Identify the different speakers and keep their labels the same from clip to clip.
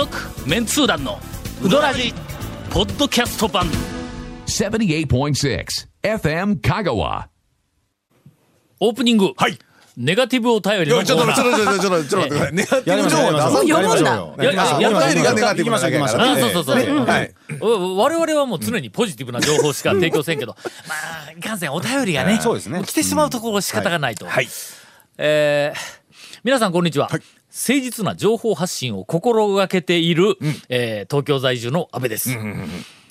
Speaker 1: 続メンツー団のウドラジポッドキャスト版。
Speaker 2: 78.6 FM Kagawa.
Speaker 1: オープニング、
Speaker 3: はい。
Speaker 1: ネガティブお便り
Speaker 3: いやちょっと
Speaker 1: のコーナー。
Speaker 3: ちょっとちょっとちょっとちょっと待ってネガティブ情報出さ
Speaker 4: もう読むんだ
Speaker 1: や
Speaker 3: りがネガティブなだけやから
Speaker 1: そうそうそう
Speaker 3: はい
Speaker 1: お我々はもう常にポジティブな情報しか提供せんけど、まあいかんせんお便りがね
Speaker 4: そうですね
Speaker 1: も来てしまうところ仕方がないと、
Speaker 3: はい
Speaker 1: えー皆さんこんにちは、誠実な情報発信を心がけている、えー東京在住の安倍です、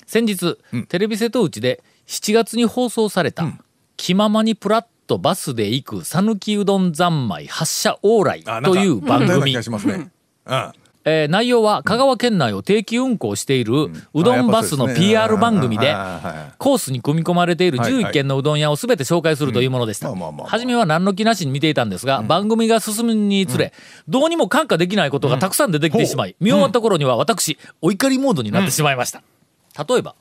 Speaker 1: 先日、テレビ瀬戸内で7月に放送された「気ままにプラッとバスで行く讃岐うどん三昧発車往来
Speaker 3: あ」
Speaker 1: という番組えー内容は香川県内を定期運行しているうどんバスの PR 番組でコースに組み込まれている
Speaker 3: はいはい。
Speaker 1: 11軒のうどん屋を全て紹介するというものでした。初めは何の気なしに見ていたんですが番組が進むにつれどうにも感化できないことがたくさん出てきてしまい見終わった頃には私お怒りモードになってしまいました。例えば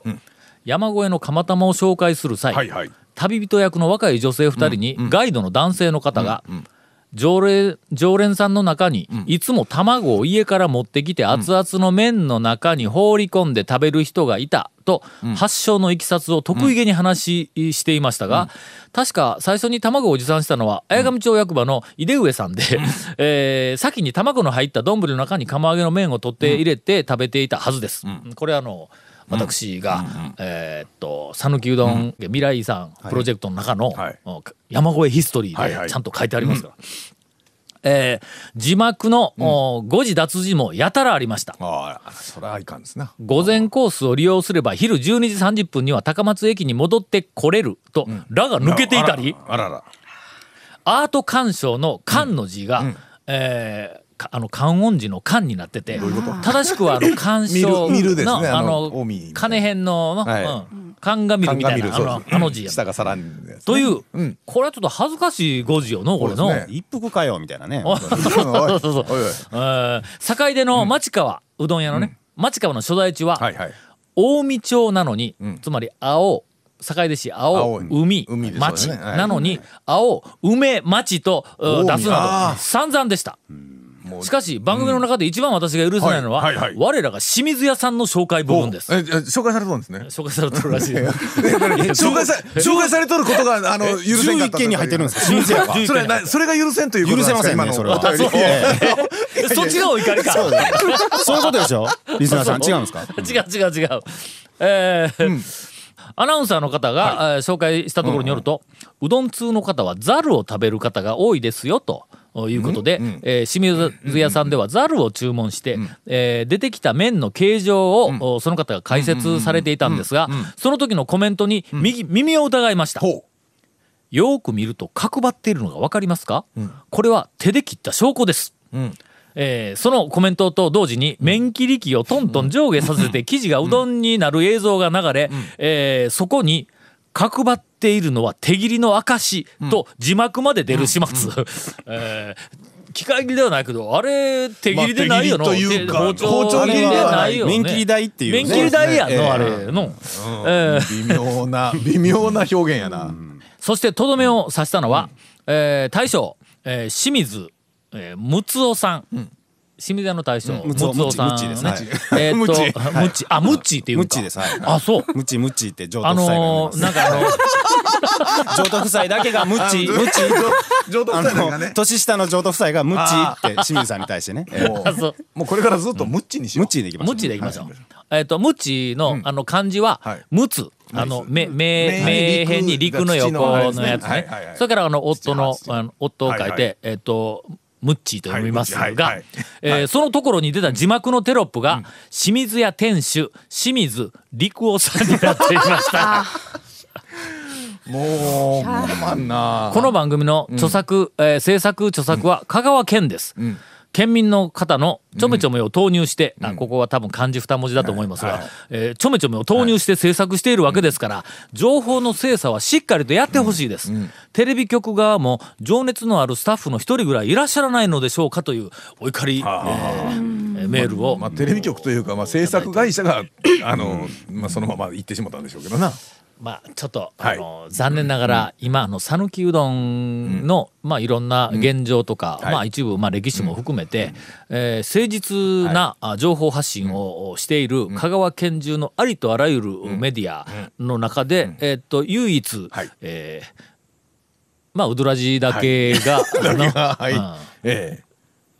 Speaker 1: 山越えの釜玉を紹介する際旅人役の若い女性2人にガイドの男性の方が常連常連さんの中にいつも卵を家から持ってきて熱々の麺の中に放り込んで食べる人がいたと発祥のいきさつを得意げに話ししていましたが確か最初に卵を持参したのは綾上町役場の井出上さんで えー先に卵の入った丼の中に釜揚げの麺を取って入れて食べていたはずです。これあの私が、えーっと讃岐うどん未来遺産プロジェクトの中の、山越えヒストリーでちゃんと書いてありますから、えー字幕の、お誤字脱字もやたらありました。
Speaker 3: ああそれはいかんですな。
Speaker 1: 午前コースを利用すれば昼12時30分には高松駅に戻ってこれると「ら」が抜けていたり。
Speaker 3: あらあら
Speaker 1: アート鑑賞の「鑑」の字が、えーかあの観音寺の観になってて正しくはあの鑑賞
Speaker 3: 見る見るです
Speaker 1: のあ
Speaker 3: ねあの
Speaker 1: 金編の、
Speaker 3: はい。
Speaker 1: うん、鑑が見るみたいなあのあの字や
Speaker 3: 下がさらに
Speaker 1: という、
Speaker 3: うん。
Speaker 1: これはちょっと恥ずかしい語字よのこれの。
Speaker 3: ね。
Speaker 4: 一服かよみたいなね。
Speaker 1: そうそうそう。
Speaker 3: おい。おい
Speaker 1: えー坂出の町川、うどん屋のね、町川の所在地は、
Speaker 3: はいはい。
Speaker 1: 近江町なのに、
Speaker 3: ん。
Speaker 1: つまり青坂出市青
Speaker 3: 青
Speaker 1: 海町
Speaker 3: よね。はい。
Speaker 1: なのに、青梅町と出すなど散々でした。
Speaker 3: もう
Speaker 1: しかし番組の中で一番私が許せないのは、
Speaker 3: はいはいはい。
Speaker 1: 我らが清水屋さんの紹介部分です。
Speaker 3: ええ紹介されたんですね。
Speaker 1: 紹介されてるらしい。
Speaker 3: 紹介さ紹介されとることがあの許せんかった
Speaker 4: 11件に入ってるんですか？清水屋が。
Speaker 3: それなそれが許せんということ
Speaker 4: 許せません
Speaker 3: なんですか
Speaker 4: ねそれは。
Speaker 1: そっちがお怒りか。
Speaker 4: そう。いうことでしょ？リスナーさん。違うんですか？
Speaker 1: 違う違う違う。えーアナウンサーの方が、えー紹介したところによると、うどん通の方はザルを食べる方が多いですよと。いうことで、えー清水屋さんではザルを注文して、えー出てきた麺の形状を、おその方が解説されていたんですが、その時のコメントに右耳を疑いました。
Speaker 3: ほ
Speaker 1: よーく見ると角張っているのが分かりますか、これは手で切った証拠です。えーそのコメントと同時に麺切り機をトントン上下させて生地がうどんになる映像が流れ、えーそこに角張っているのは手切りの証と字幕まで出る始末、えー機械切りではないけどあれ手切りでないよな、
Speaker 3: まあというか
Speaker 1: 包丁切りでないよ、ね、
Speaker 4: 麺切り台っていうね。
Speaker 1: 麺切り台やんの、
Speaker 4: ええ。
Speaker 1: あれの、えー
Speaker 3: う微妙な 微妙な表現やな。
Speaker 1: そしてとどめを刺したのは、えー大将、えー清水、えー、睦夫さん、清水屋の大将、
Speaker 4: うん
Speaker 1: 睦夫さん
Speaker 4: ムッチです。
Speaker 1: ね
Speaker 4: はい。
Speaker 1: えーっと
Speaker 3: ムッチ
Speaker 1: あムッチっていうか。
Speaker 4: ムッチです。はい。
Speaker 1: あそう。
Speaker 4: ムッチムッチって上
Speaker 1: あ
Speaker 4: 等夫妻が呼んで
Speaker 1: の。なんかあの
Speaker 4: 上等夫妻だけがムッチムッチ。
Speaker 3: 上等
Speaker 4: あ
Speaker 3: 夫妻がね。
Speaker 4: の年下の上等夫妻がムッチって清水さんに対してね。ええ
Speaker 3: も
Speaker 1: う
Speaker 3: う。もうこれからずっとムッチにしよう。
Speaker 4: ムッチでいきましょう。
Speaker 1: ムッチでいきましょう、えーっとムッチの、あの漢字は
Speaker 3: はい。
Speaker 1: ムツ。あの目目
Speaker 3: 目
Speaker 1: 目辺に陸の横のやつね。それからあの夫の
Speaker 3: 土
Speaker 1: あの夫を書いて、えーっとムッチーと読みますが、
Speaker 3: はいはいはい。
Speaker 1: えーそのところに出た字幕のテロップが、清水屋店主清水陸夫さんになっていました。
Speaker 3: もうままんな。
Speaker 1: この番組の著作、えー制作著作は香川県です。県民の方のちょめちょめを投入して、あここは多分漢字二文字だと思いますが、えーちょめちょめを投入して制作しているわけですから、情報の精査はしっかりとやってほしいです、テレビ局側も情熱のあるスタッフの一人ぐらいいらっしゃらないのでしょうかというお怒り、えーえーメールを、
Speaker 3: まあテレビ局というかまあ制作会社があのまあそのまま言ってしまったんでしょうけどな
Speaker 1: まあちょっと、
Speaker 3: はい。
Speaker 1: あの残念ながら、今あの讃岐うどんの、まあいろんな現状とか、
Speaker 3: はい。
Speaker 1: まあ一部まあ歴史も含めて、えー誠実な、あ情報発信をしている香川県中のありとあらゆるメディアの中で、えーっと唯一、
Speaker 3: はい。
Speaker 1: えーまあうどらじだけが、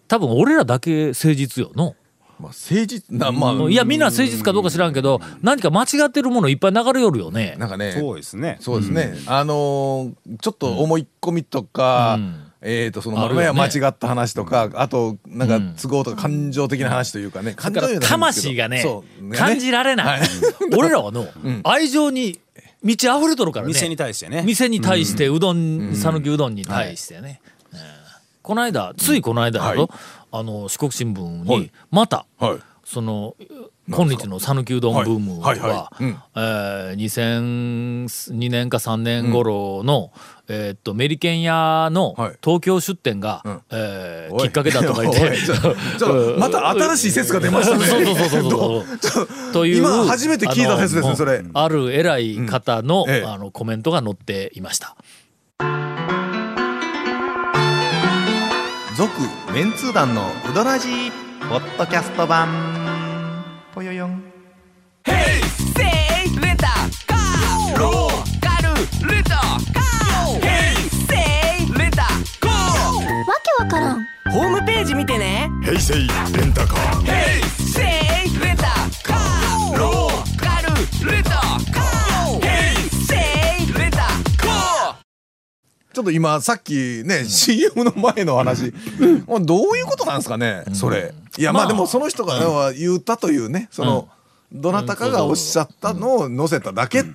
Speaker 1: 多分俺らだけ誠実よの。
Speaker 3: まあ誠実なまあ
Speaker 1: いやみんな誠実かどうか知らんけど何か間違ってるものいっぱい流れよるよね。
Speaker 3: なんかね
Speaker 4: そうですね。
Speaker 3: そうですね、あのーちょっと思い込みとか、
Speaker 1: うん。
Speaker 3: えー、とその間違った話とかあとなんか都合とか感情的な話というかね、感情
Speaker 1: だから
Speaker 3: じゃないんですけど
Speaker 1: 魂がね
Speaker 3: そう。
Speaker 1: 感じられない、俺らはの、愛情に満ち溢れとるからね。
Speaker 4: 店に対してね。
Speaker 1: 店に対してうどん讃岐、うどんに対してね、うん。この間ついこの間だと、
Speaker 3: はい
Speaker 1: あの四国新聞に
Speaker 3: はい。
Speaker 1: また、
Speaker 3: はい。
Speaker 1: その今日の讃岐うどんブームは、
Speaker 3: はい。はい。はい。うん。
Speaker 1: えー2002年か3年頃の、えーっとメリケン屋の
Speaker 3: はい。
Speaker 1: 東京出店が、
Speaker 3: ん。
Speaker 1: えきっかけだとか言って
Speaker 3: また新しい説が出ましたね。
Speaker 1: そうそうそうそうという
Speaker 3: 今初めて聞いた説ですねそれ。
Speaker 1: ある偉い方の,、
Speaker 3: ええ。
Speaker 1: あのコメントが載っていました。
Speaker 5: 続メンツー団のウドラジーポッドキャスト版。ぽよよん。
Speaker 6: わけわからん。
Speaker 7: ホームページ見てね。
Speaker 2: 平成
Speaker 3: と今さっきね CM の前の話、まあどういうことなんですかねそれ。いやま
Speaker 1: まあ。
Speaker 3: あでもその人がは言ったというねそのどなたかがおっしゃったのを載せただけっ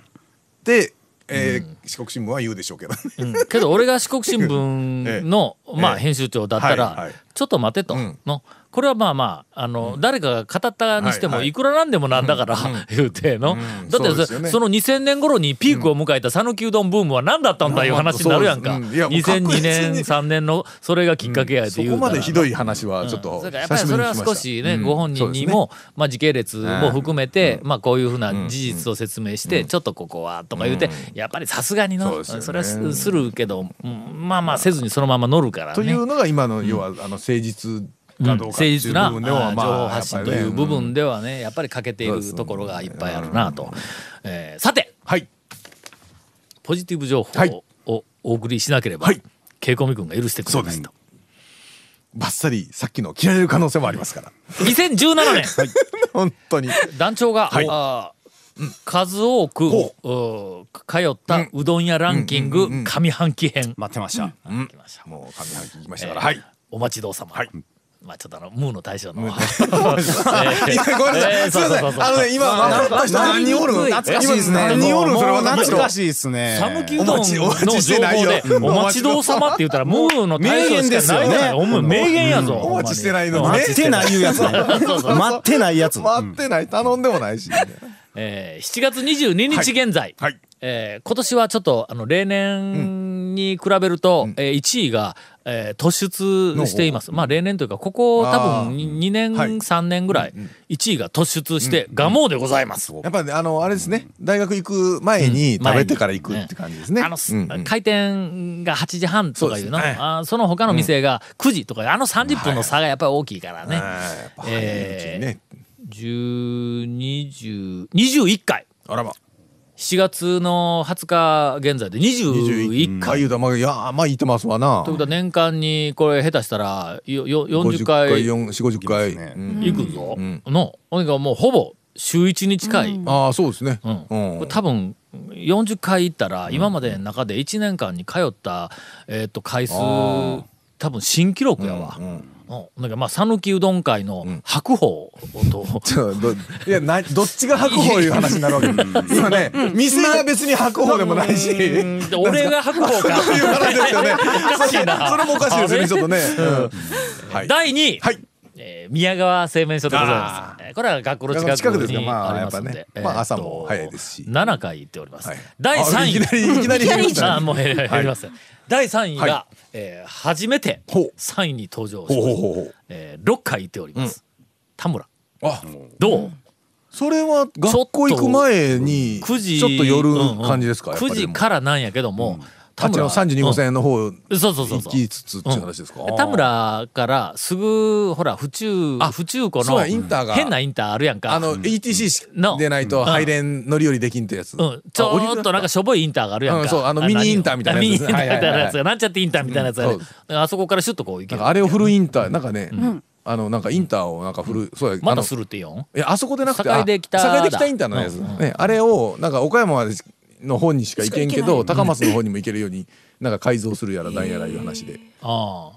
Speaker 3: てえー四国新聞は言うでしょうけどね。
Speaker 1: うん。けど俺が四国新聞の、
Speaker 3: ええ。
Speaker 1: まあ、編集長だったら、ちょっと待てと、
Speaker 3: ん。
Speaker 1: のこれはまあまああの、誰かが語ったにしても、
Speaker 3: はい
Speaker 1: くらなんでもなんだから、言うての、
Speaker 3: ん。
Speaker 1: だってそ,、の2000年頃にピークを迎えた讃岐うどんブームは何だったんだいう話になるやんか、
Speaker 3: そうです。うん。いやもう確
Speaker 1: 2002
Speaker 3: 実に。
Speaker 1: 年3年のそれがきっかけやって
Speaker 3: そ
Speaker 1: 言うから、
Speaker 3: こまでひどい話はちょっと
Speaker 1: やっぱ
Speaker 3: り
Speaker 1: りそれは少しね、
Speaker 3: うん。
Speaker 1: ご本人にも、まあ、時系列も含めて、まあ、こういうふうな
Speaker 3: うん。
Speaker 1: 事実を説明して、ちょっとここはとか言うて、やっぱりさすがにの
Speaker 3: そ
Speaker 1: れはすするけど、うんまあまあせずにそのまま乗るからね。
Speaker 3: というのが今の要はあの誠実かどうかっていう
Speaker 1: 誠実な
Speaker 3: 部分では
Speaker 1: あ情報発信という部分
Speaker 3: で
Speaker 1: ではねやっぱり欠けているところがいっぱいあるなと、えーさて
Speaker 3: はい。
Speaker 1: ポジティブ情報
Speaker 3: はい。
Speaker 1: をお送りしなければ、
Speaker 3: はい。
Speaker 1: ケイコミ君が許してくれないと。
Speaker 3: バッサリさっきの切られる可能性もありますから。
Speaker 1: 2017年、
Speaker 3: 本当に。
Speaker 1: 団長が、
Speaker 3: はい。
Speaker 1: あー数多く、通ったうどん屋ランキング上半期編、
Speaker 4: 待ってました。
Speaker 1: 来ました。
Speaker 3: もう上半期行きましたから、
Speaker 1: えー
Speaker 3: はい
Speaker 1: お待ちどうさま、
Speaker 3: はい
Speaker 1: まあちょっとあのムーの大将の。
Speaker 3: ごめんなさい、すいません。あのね今何人おるの？
Speaker 4: 懐かしいですね。
Speaker 3: 今何人おるの？それ
Speaker 4: もう
Speaker 3: 分かった人
Speaker 4: 懐かしいですね。
Speaker 1: 讃岐うどんの情報で「お待ちどうさま」って言ったらムーの大将しかないじゃないお前名言やぞ。
Speaker 3: お待ちしてないの
Speaker 4: 待ってないやつ。待ってないやつ。
Speaker 3: 待ってない。頼んでもないし、
Speaker 1: えー7月22日現在、
Speaker 3: はい。
Speaker 1: えー今年はちょっとあの例年に比べると、えー1位が、えー突出しています。まあ例年というかここ多分2年、
Speaker 3: はい。
Speaker 1: 3年ぐらい1位が突出して蒲生でございます。
Speaker 3: やっぱりねあのあれですね。大学行く前に食べてから行くって感じですね、
Speaker 1: あの、開店が8時半とかいうの？
Speaker 3: そ
Speaker 1: あーその他の店が9時とか、あの30分の差がやっぱり大きいからね。
Speaker 3: あーやっぱ早いうちにね、
Speaker 1: 10、20、21回。
Speaker 3: あらま
Speaker 1: 7月の20日現在で21回。
Speaker 3: 回言うまあいやまあ言ってますわな。
Speaker 1: ということは年間にこれ下手したらよよ40
Speaker 3: 50
Speaker 1: 回。
Speaker 3: 回4 4 50回、
Speaker 4: ね。
Speaker 3: うん。
Speaker 1: 行くぞ、のほん。でもうほぼ週1に近い、
Speaker 3: ああそうですね、
Speaker 1: うん。多分40回行ったら今までの中で1年間に通った、えー、と回数
Speaker 3: あ
Speaker 1: 多分新記録やわ。
Speaker 3: うん
Speaker 1: うんなんかまあ讃岐うどん会の白鵬と、
Speaker 3: いやなどっちが白鵬いう話になるわけ今ね店が別に白鵬でもないし、
Speaker 1: 俺が白鵬か。
Speaker 3: そういう話ですよね。
Speaker 1: おかしいな。
Speaker 3: それもおかしいですねちょっとね、
Speaker 1: 第2位、
Speaker 3: はい
Speaker 1: えー宮川製麺所でございます。えーこれは学校の近く
Speaker 3: 近くですまあ
Speaker 1: ありますんで、
Speaker 3: やっぱね。まあ朝も早いですし。
Speaker 1: 7回行っております。
Speaker 3: はい。
Speaker 1: 第3位。
Speaker 3: あいきなりいきなり減りま
Speaker 1: もう減ります、第3位が、
Speaker 3: は
Speaker 1: えー初めて
Speaker 3: ほう。
Speaker 1: 3位に登場しまえー6回行っております、田村。
Speaker 3: あ
Speaker 1: どう？
Speaker 3: それは学校行く前に
Speaker 1: 9時
Speaker 3: ちょっと寄る感じですか、やっぱり
Speaker 1: 9
Speaker 3: でも。
Speaker 1: 時からなんやけども、
Speaker 3: あっちの32号線の方
Speaker 1: うん。そうそうそう
Speaker 3: 行きつつっていう話ですか、
Speaker 1: 田村からすぐほら府中
Speaker 3: あ
Speaker 1: 府中湖の
Speaker 3: インターが。
Speaker 1: 変なインターあるやんか。
Speaker 3: あの ETC
Speaker 1: の。
Speaker 3: でないと入れん乗り降りできんってやつ、
Speaker 1: うん、ちょっとなんかしょぼいインターがあるやんか、
Speaker 3: うんそうあのミニインターみたいなやつ。
Speaker 1: ミニインターみたいなやつ
Speaker 3: はい
Speaker 1: がなんちゃってインターみたいなやつがね。あそこからシュッとこう行ける。
Speaker 3: あれをフルインターなんかね、あのなんかインターをなんかフル、そうや
Speaker 1: またするってよん？
Speaker 3: いやあそこでなくて
Speaker 1: 堺で北だ
Speaker 3: あ堺で北インターのやつ、ね、あれをなんか岡山の方にしか行けんけど高松の方にも行けるようになんか改造するやらなんやらいう話で、
Speaker 1: あ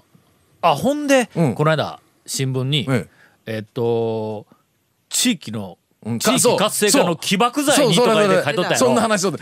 Speaker 1: ああほんで、
Speaker 3: うん。
Speaker 1: この間新聞に、
Speaker 3: え
Speaker 1: え。っと地域の
Speaker 3: うん
Speaker 1: 地域活性化の起爆剤にとかで書いとったやろ。
Speaker 3: そんな話を。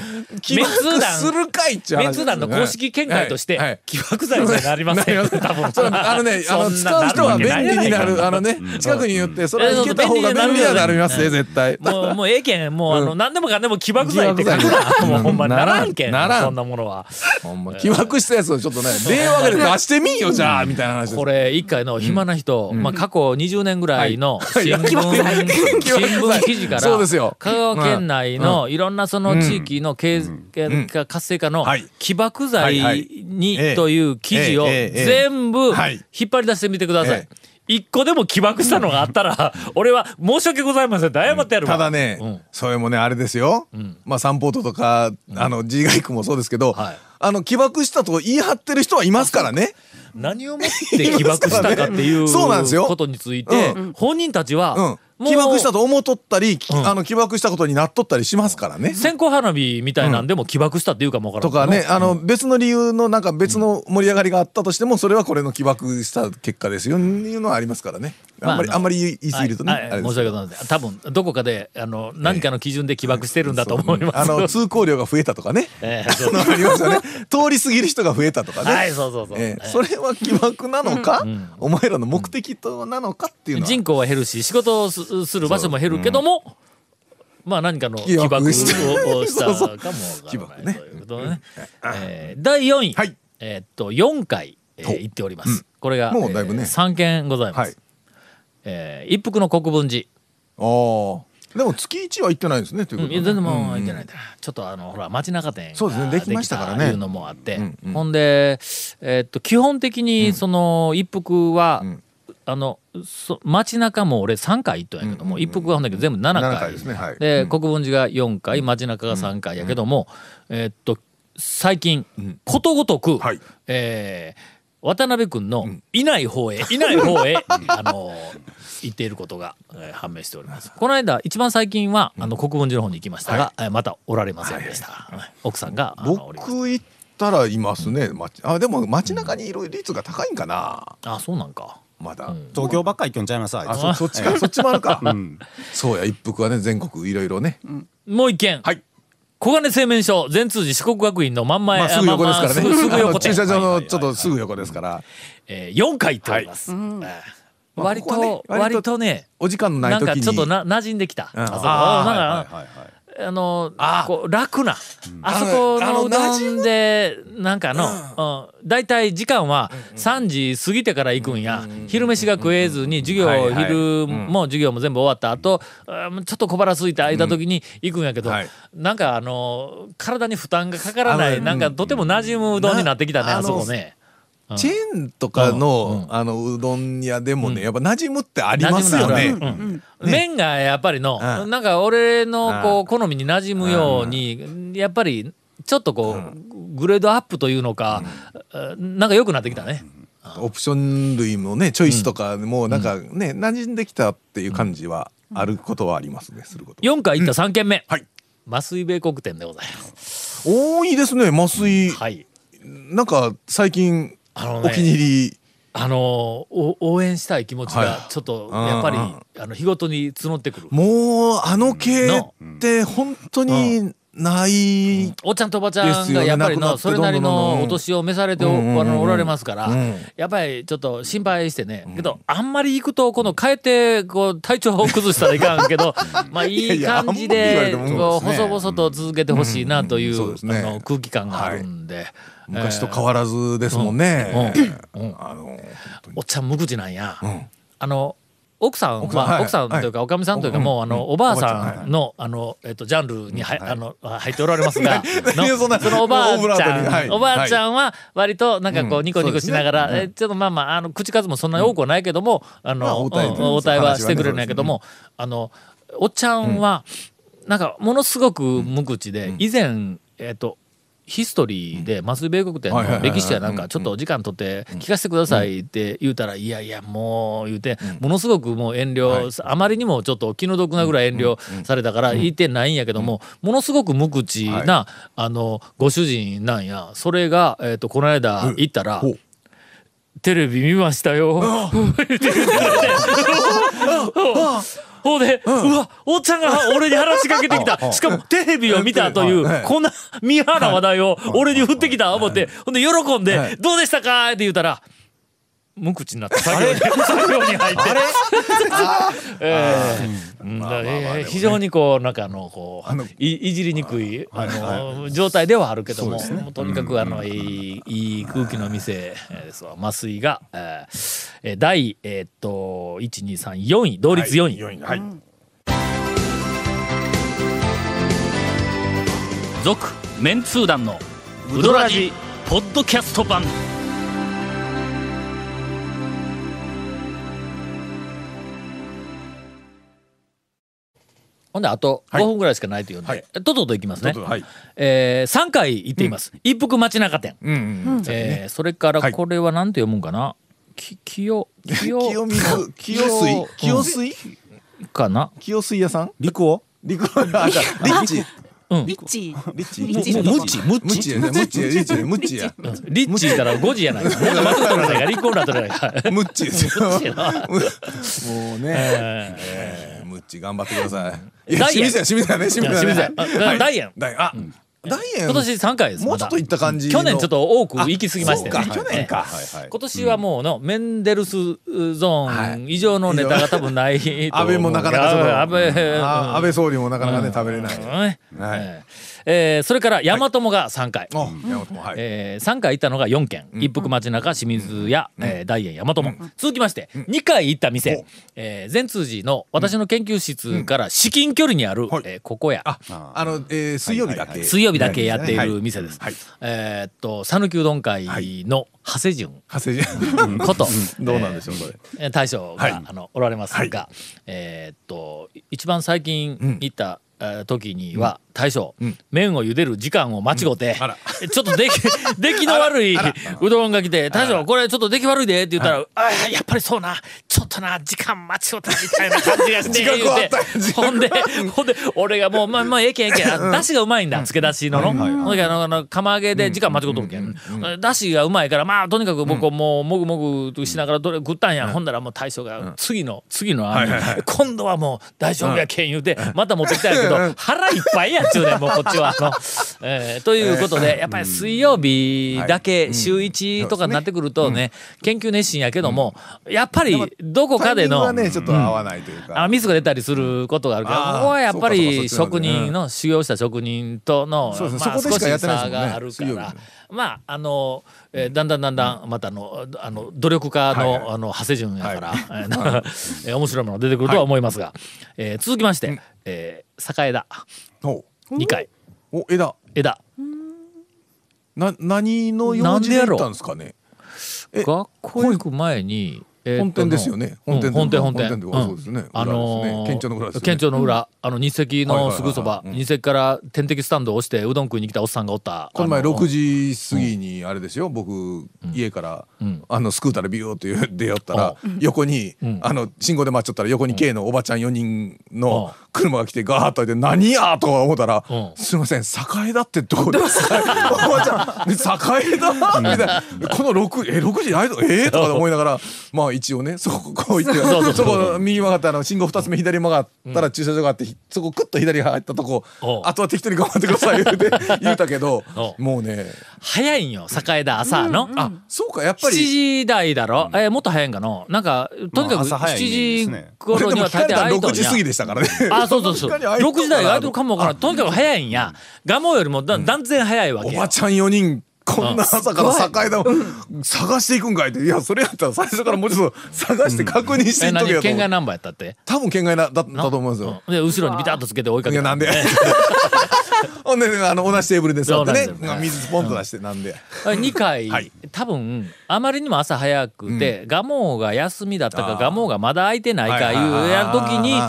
Speaker 3: 起爆するかいっちゅう話。
Speaker 1: メンツ団の公式見解として、
Speaker 3: はい。はい。
Speaker 1: 起爆剤にはなりません、多分。
Speaker 3: あのね、使う人は便利になる、あのね、近くに言って、それは行けた方が便利にはなりますね、絶対。
Speaker 1: もう、もうええけん、もう、あの、何でもかんでも起爆剤って書くな。
Speaker 3: 剤。
Speaker 1: もうほんまにならんけん。そんなものは。
Speaker 3: ほんま、起爆したやつをちょっとね、電話で出してみんよ、じゃあ、みたいな話。
Speaker 1: これ、一回の暇な人、まあ、過去20年ぐらいの新聞、新聞記事から、
Speaker 3: そうですよ。
Speaker 1: 香川県内のいろんなその地域の経済化活性化の
Speaker 3: はい。
Speaker 1: 起爆剤に
Speaker 3: ええ。
Speaker 1: という記事を全部
Speaker 3: はい。
Speaker 1: 引っ張り出してみてください。
Speaker 3: え。
Speaker 1: 一個でも起爆したのがあったら、俺は申し訳ございません。謝ってやるわ。
Speaker 3: ただね、
Speaker 1: うん。
Speaker 3: それもね、あれですよ。まあ、サンポートとか、あの、G ガイクもそうですけど、
Speaker 1: はい。
Speaker 3: あの、起爆したと言い張ってる人はいますからね。
Speaker 1: 何をもって起爆したかっていう ことについて、
Speaker 3: う
Speaker 1: 本人たちは、
Speaker 3: 起爆したと思っとったり、き
Speaker 1: ん。
Speaker 3: あの、起爆したことになっとったりしますからね。
Speaker 1: 線香花火みたいなんでも起爆したっていうかもわからん
Speaker 3: とかね、あの、別の理由のなんか別の盛り上がりがあったとしても、それはこれの起爆した結果ですよ、いうのはありますからね。あんまり、
Speaker 1: まあ
Speaker 3: あんまり言い過ぎるとね。
Speaker 1: はいはい申し訳ございません。多分どこかであの何かの基準で起爆してるんだと思います、
Speaker 3: あの、通行量が増えたとかね。
Speaker 1: ええそう。
Speaker 3: ありますよね。通り過ぎる人が増えたとかね。
Speaker 1: はいそうそうそう、
Speaker 3: ええ。
Speaker 1: ええ
Speaker 3: それは起爆なのか、お前らの目的となのかっていうのは。
Speaker 1: 人口は減るし仕事をすする場所も減るけども、まあ何かの起爆を
Speaker 3: し
Speaker 1: たかもわから
Speaker 3: 起爆ね
Speaker 1: ないということでね。えー第4位、
Speaker 3: はい
Speaker 1: えーっと4回、えー行っております。これが、
Speaker 3: もうだいぶね
Speaker 1: えー3件ございます。
Speaker 3: はい。
Speaker 1: えー一服の国分寺。
Speaker 3: ああ。でも月一は行ってないですね。という、ことで
Speaker 1: や全然もう行ってないんだちょっとあのほら街中店
Speaker 3: そうですねできましたからね
Speaker 1: できいうのもあって、ほんで、えっと基本的にその一服は、
Speaker 3: ん
Speaker 1: あのそ街中も俺3回行ったんやけども、一服はほんだけど全部7回。
Speaker 3: 7回ですねはい。
Speaker 1: で、
Speaker 3: うん。
Speaker 1: 国分寺が4回街中が3回やけども、えーっと最近、ことごとく、
Speaker 3: はい。
Speaker 1: えー渡辺君のいない方へ、いない方へ、あの行っていることが、えー判明しております。この間一番最近は、あの国分寺の方に行きましたが、えーまたおられませんでした。奥さんが
Speaker 3: 僕行ったらいますね。街あでも街中にいる率が高いんかな。
Speaker 1: あそうなんか。
Speaker 3: まだ。
Speaker 4: 東京ばっかり行くんちゃいます？あい
Speaker 3: あ
Speaker 4: つ
Speaker 3: そそっちかそっちもあるか。
Speaker 4: うん
Speaker 3: そうや一服はね全国いろいろね。
Speaker 1: もう一件。
Speaker 3: はい。
Speaker 1: 小金製麺所全通寺四国学院の真ん前、
Speaker 3: まあすぐ横ですからね。
Speaker 1: まあまあすぐ横
Speaker 3: 駐車場のちょっとすぐ横ですから。
Speaker 1: えー、4回行っております。割と、
Speaker 3: 割
Speaker 1: 割
Speaker 3: と
Speaker 1: とね、
Speaker 3: お時間のな
Speaker 1: ないん
Speaker 3: 時に。
Speaker 1: かちょっとな馴染んできた。
Speaker 3: うん
Speaker 1: あそこ
Speaker 4: あー
Speaker 1: なんか、
Speaker 4: はいはいはいはい
Speaker 1: あのこう楽な、あそこ
Speaker 3: あ
Speaker 1: のうどんでなんかの、うん、だいたい時間は3時過ぎてから行くんや、昼飯が食えずに授業、昼も授業も全部終わった後、うんちょっと小腹空いて空いた時に行くんやけど、
Speaker 3: はい。
Speaker 1: なんかあの体に負担がかからないなんかとても馴染むうどんになってきたね
Speaker 3: な
Speaker 1: あそこね。
Speaker 3: チェーンとかの、
Speaker 1: うん。
Speaker 3: あのうどん屋でもね、やっぱ馴染むってありますよね。
Speaker 1: 麺がやっぱりの、
Speaker 3: うん。
Speaker 1: なんか俺のこう好みに馴染むように、やっぱりちょっとこう、グレードアップというのか、なんか良くなってきたね。
Speaker 3: オプション類もねチョイスとかもなんかね、馴染んできたっていう感じはあることはありますねすること。
Speaker 1: 4回行った3軒目、
Speaker 3: はい。
Speaker 1: 増井米国店でございます。
Speaker 3: 多いですね麻酔、
Speaker 1: はい。
Speaker 3: なんか最近
Speaker 1: あのね
Speaker 3: お気に入り。
Speaker 1: あのお応援したい気持ち
Speaker 3: はい
Speaker 1: がちょっとやっぱり、
Speaker 3: うん
Speaker 1: あの日ごとに募ってくる。
Speaker 3: もうあの系って本当にない、
Speaker 1: おっちゃんとおばちゃんがやっぱりのそれなりのお年を召されてお,、られますから、
Speaker 3: うん
Speaker 1: やっぱりちょっと心配してね、けどあんまり行くとこの変えてこう体調を崩したらいかんけど まあいい感じでこう細々と続けてほしいなという,、あの空気感があるんで、
Speaker 3: 昔と変わらずですもんね。
Speaker 1: うん。うん。
Speaker 3: あの
Speaker 1: おっちゃん無口なんや、
Speaker 3: ん。
Speaker 1: あの奥さん
Speaker 3: 奥さん。は
Speaker 1: はい。奥さんというかおかみさんというか
Speaker 3: うん
Speaker 1: もうあのおばあさ
Speaker 3: ん
Speaker 1: のあのえっとジャンルにはあの入っておられますが
Speaker 3: そ
Speaker 1: のおばあちゃんおばあちゃんは割となんかこ
Speaker 3: う
Speaker 1: うん。ニコニコしながらえちょっとまあまああの口数もそんなに多くはないけどもあ
Speaker 3: まあ
Speaker 1: の
Speaker 3: 応対
Speaker 1: はしてくれるんやけどもあのおっちゃんはなんかものすごく無口で以前えっとヒストリーで麻酔米国店の歴史やなんかちょっとお時間取って聞かせてくださいって言うたら、いやいやもう言うて、ものすごくもう遠慮、あまりにもちょっと気の毒なぐらい遠慮されたから言ってないんやけども、ものすごく無口な、あのご主人なんや。それが、えー、とこの間行ったら
Speaker 3: ほう「
Speaker 1: テレビ見ましたよ」言って言ってほうで、うわ、おっちゃんが俺に話しかけてきた。しかもテレビを見たという
Speaker 3: はい、
Speaker 1: こんなミーハーな話題を俺に振ってきた思って、ほんで喜んで、どうでしたか？って言うたら、無口になって作業に、作業に入って。非常にこう、なんかあの、こう、いいじりにくい、あの、状態ではあるけども、とにかくあの、いい、いい空気の店ですわ。麻酔が、第、えーっと、1、2、3、4位、同率4位。
Speaker 3: 4位はい。
Speaker 1: 続メンツー団のウドラジポッドキャスト版ほんであと
Speaker 3: はい。
Speaker 1: 5分ぐらいしかないというんで、
Speaker 3: はい。
Speaker 1: とっとといきますね。
Speaker 3: はい。
Speaker 1: えー、3回行っています、一服町中店、
Speaker 3: うんうん
Speaker 1: えーそれから
Speaker 3: はい。
Speaker 1: これは何て読むんかな？き清清
Speaker 3: 清水。清水。清水？
Speaker 1: かな？
Speaker 3: 清水屋さん？
Speaker 4: 陸王
Speaker 3: 陸あじゃあリッチ
Speaker 1: うん。
Speaker 6: リッチ。
Speaker 3: リッチ。
Speaker 6: リッチ。
Speaker 1: ムッチ。ムッ
Speaker 3: ムッチ。やねムッチ。やリッチ。やムッチ。や
Speaker 1: リッチ。ーたら5時やないか。もう間違ってないか、離婚だったらないか。
Speaker 3: ムッチ。ですよもうね
Speaker 1: え
Speaker 3: えームッチ。頑張ってくださいいや清水や清水やね清水
Speaker 1: ダイエン
Speaker 3: ダイエンあダイエン
Speaker 1: 今年3回です。
Speaker 3: もうちょっと行った感じの。
Speaker 1: 去年ちょっと多く行き過ぎましてね。
Speaker 3: 去年か。
Speaker 1: ええ今年はもうのメンデルスゾーン以上のネタが多分ない。
Speaker 3: 安倍もなかなか
Speaker 1: 安倍、
Speaker 3: あ安倍総理もなかなかね食べれない。
Speaker 1: うん。
Speaker 3: はい
Speaker 1: えええーそれから大和もが3回。
Speaker 3: はい。
Speaker 1: えー、3回行ったのが4軒、一服町中清水屋、えー大円大和も、続きまして、2回行った店、えー善通寺の私の研究室から至近距離にある、
Speaker 3: はい。
Speaker 1: えーここや。
Speaker 3: ああのえー水曜日だけ。
Speaker 1: 水曜日だけやっている店です。
Speaker 3: はい。
Speaker 1: えーっと讃岐うどん会の長谷順
Speaker 3: 長谷寺
Speaker 1: こと、
Speaker 3: どうなんでしょうそれ。
Speaker 1: えー大将が、
Speaker 3: はい。
Speaker 1: あのおられますが、えーっと一番最近行った、えー時には大将、麺を茹でる時間を間違って、
Speaker 3: あら。
Speaker 1: ちょっと出来 出来の悪いうどんが来て「大将これちょっと出来悪いで」って言ったら「あーやっぱりそうなちょっとな時間間違ったみたいな感じがして」言うて。ほんでほんで俺がもうまあまあええけんええけん。あだしがうまいんだ漬け出しの。の。ほんであのあの釜揚げで時間間違っとるけん。だしがうまいからまあとにかく僕はもうもぐもぐとしながらどれ食ったんやほんだらもう大将が次の次の今度はもう大丈夫やけん言うてまた持ってきたんやけど腹いっぱいやっちゅうねんもうこっちは。の。えーということでやっぱり水曜日だけ週1とかになってくるとね研究熱心やけどもやっぱりどこかでの
Speaker 3: タイミングはねちょっと合わないというか。
Speaker 1: あミスが出たりすることがあるけど
Speaker 3: あー
Speaker 1: ここはやっぱり職人の修行した職人とのまあ
Speaker 3: し
Speaker 1: 差があるからまああのえーだんだんだんだんまたあのあの努力家のあの長谷順やから 面白いものが出てくるとは思いますがえー続きましてえー栄田。
Speaker 3: お。
Speaker 1: 2回。
Speaker 3: お枝。
Speaker 1: 枝。
Speaker 3: な何の用事で行ったんですかね。え
Speaker 1: 学校行く前に、えー
Speaker 3: 本店ですよね。
Speaker 1: うん。
Speaker 3: 本店
Speaker 1: 本店本店。
Speaker 3: 本店そうですね。
Speaker 1: あのー
Speaker 3: 県庁の裏ね。
Speaker 1: 県庁の裏。あの日赤のすぐそば
Speaker 3: はいはい。はいはいうん。
Speaker 1: 日赤から点滴スタンドを押してうどん食いに来たおっさんがおった。
Speaker 3: この前
Speaker 1: あの
Speaker 3: 6時過ぎにあれですよ。僕家から
Speaker 1: ん。
Speaker 3: あのスクーターでビューって出寄ったら横に
Speaker 1: ん。
Speaker 3: あの信号で待っちゃったら横に K のおばちゃん4人の
Speaker 1: う
Speaker 3: 車が来てガーッといて何やとか思ったら
Speaker 1: うん。
Speaker 3: すいません栄田ってどこですか？おばちゃん栄田？みたいな。この6え6時あれえーとか思いながらまあ一応ねそここう行って
Speaker 1: そうそう
Speaker 3: そこ右曲がってあの信号2つ目左曲がったら駐車場があってそこクッと左入ったとこあとは適当に頑張ってください言うて言うたけど もうね。
Speaker 1: 早いんよ栄田朝の、
Speaker 3: あそうかやっぱ
Speaker 1: 7
Speaker 3: り
Speaker 1: 時台だろ、えーもっと早いんかのなんかとにかく
Speaker 4: まあ朝早いイメージです
Speaker 1: 7
Speaker 4: ね
Speaker 1: 時頃には大体空いと
Speaker 3: 6
Speaker 1: んや
Speaker 3: 時過ぎでしたからね。
Speaker 1: あそうそうそう。
Speaker 3: 確かに空いと
Speaker 1: 6時台が空いてるかもわからん。とにかく早いんや。蒲生よりもだ断然早いわけよ
Speaker 3: おばちゃん4人こんな朝から境田を探していくんかいって。いやそれやったら最初からもうちょっと探して確認していっとけよ
Speaker 1: 県外ナンバーやったって？
Speaker 3: 多分県外なだったと思うんですよ。
Speaker 1: うん。で後ろにビタッとつけて追いかけた。
Speaker 3: いやなんで？ほんであの同じテーブルで座ってね水ポンと出してなんで。
Speaker 1: 2回、
Speaker 3: はい。
Speaker 1: 多分あまりにも朝早くて、ガモが休みだったかガモがまだ空いてないか
Speaker 3: はい
Speaker 1: うやる時に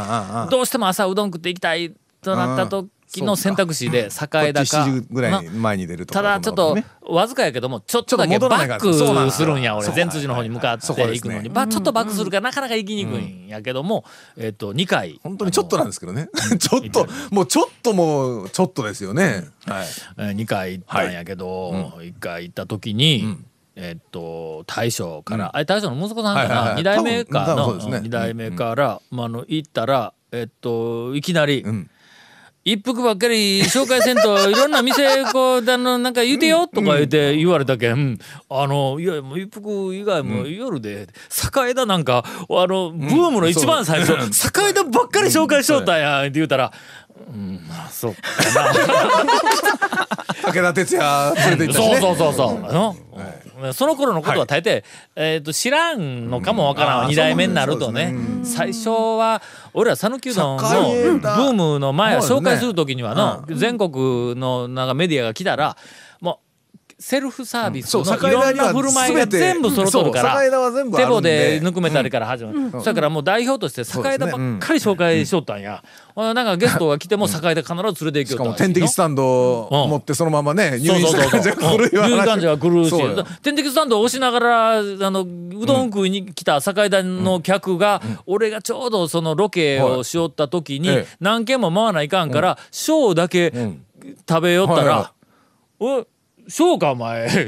Speaker 1: どうしても朝うどん食っていきたいとなった時の選択肢で 栄田か
Speaker 3: 7時ぐらい前に出る
Speaker 1: ただちょっとわずかやけどもちょっとだけバックするんや俺。
Speaker 3: そう
Speaker 1: 善通寺の方に向かって
Speaker 3: そこですね。
Speaker 1: 行くのに、まあちょっとバックするからなかなか行きにくいんやけども、えっと2回。
Speaker 3: 本当にちょっとなんですけどね。ちょっともうちょっともうちょっとですよね。はい。
Speaker 1: えー2回行ったんやけど、1回行った時に、えっと大将から、あれ大将の息子さんかな、
Speaker 3: はいはいはい。
Speaker 1: 2代目かの
Speaker 3: ね。
Speaker 1: 2代目から、まあ、あの行ったらえっといきなり、
Speaker 3: ん
Speaker 1: 一服ばっかり紹介せんと いろんな店こうあのなんか言うてよとか言って言われたけん、あのいやもう一服以外も夜で栄田なんかあのブームの一番最初、栄田ばっかり紹介しとったんやって言うたら「うんまあそうかな」
Speaker 3: 武田鉄矢連れて行ったしね。
Speaker 1: そうそうそうそう。その頃のことは大抵、えー、と知らんのかもわからんわ、
Speaker 3: うん。
Speaker 1: 2代目になるとね。最初は俺ら讃岐うどんのブームの前紹介する時にはの、全国のなんかメディアが来たらセルフサービスのいろんな振る舞いが全部揃っとるから
Speaker 3: そう栄田は全部あ
Speaker 1: 手棒で。ぬくめたりから始まる、それからもう代表として栄田ばっかり紹介しとったんや、ほななんかゲストが来ても栄田必ず連れて行き
Speaker 3: しかも点滴スタンドを持ってそのままね入院した感じが来るよ
Speaker 1: 入院患者が来るし点滴スタンドを押しながらあのうどん食いに来た酒井田の客が、俺がちょうどそのロケをしよった時に、何軒も回らないかんから小だけ食べよったら
Speaker 3: はいは「
Speaker 1: おい小かお前」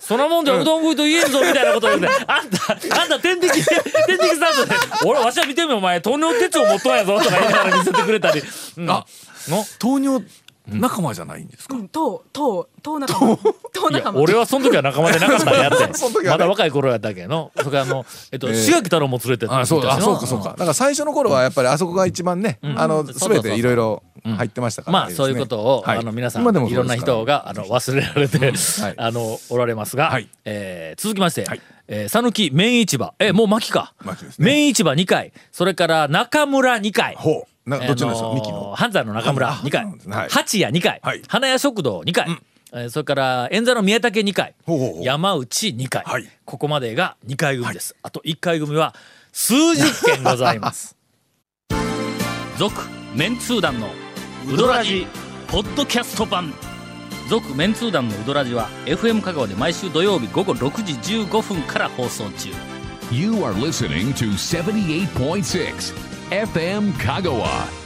Speaker 1: そのもんじゃうどん食いと言えんぞみたいなこと言うて「あんたあんた点滴点滴スタンドで俺わしは見てみお前。糖尿手帳持っとんやぞ」とか言いながら見せてくれたり。うん。
Speaker 3: あ
Speaker 1: の？
Speaker 3: 糖尿仲間じゃないんですか？
Speaker 8: うん、と、と、と仲間。と？
Speaker 1: いや
Speaker 8: 仲間。
Speaker 1: 俺はその時は仲間でなかったんやって
Speaker 3: その時はね
Speaker 1: まだ若い頃やったけど。それからあの、えっと、志垣太郎も連れてって
Speaker 3: あそうあ
Speaker 1: たしの
Speaker 3: そうかそうか。だから最初の頃はやっぱりあそこが一番ねあの
Speaker 1: そうそうそう
Speaker 3: 全ていろいろ入ってましたから
Speaker 1: まあそういうことを、
Speaker 3: はい。
Speaker 1: あの皆さん
Speaker 3: 今でも
Speaker 1: いろんな人があの忘れられて、
Speaker 3: はい。
Speaker 1: あのおられますが、
Speaker 3: はい。
Speaker 1: えー続きまして
Speaker 3: はい。
Speaker 1: えー讃岐、麺市場。えもう巻きか。
Speaker 3: 巻ですね。
Speaker 1: 麺市場2回。それから中村2回。
Speaker 3: ほうなどっちのですか？
Speaker 1: あのー
Speaker 3: ミキの？
Speaker 1: 半山の中村
Speaker 3: あ
Speaker 1: 2回。
Speaker 3: はい。
Speaker 1: 八谷2回、
Speaker 3: はい。
Speaker 1: 花屋食堂2回、えーそれから円座の宮武2回。
Speaker 3: ほうほうほう。
Speaker 1: 山内2回、
Speaker 3: はい。
Speaker 1: ここまでが2回組です、あと1回組は数十件ございます。続メンツー団のウドラジポッドキャスト版。続メンツー団のウドラジは FM 香川で毎週土曜日午後6時15分から放送中。
Speaker 2: You are listening to 78.6 FM Kagawa.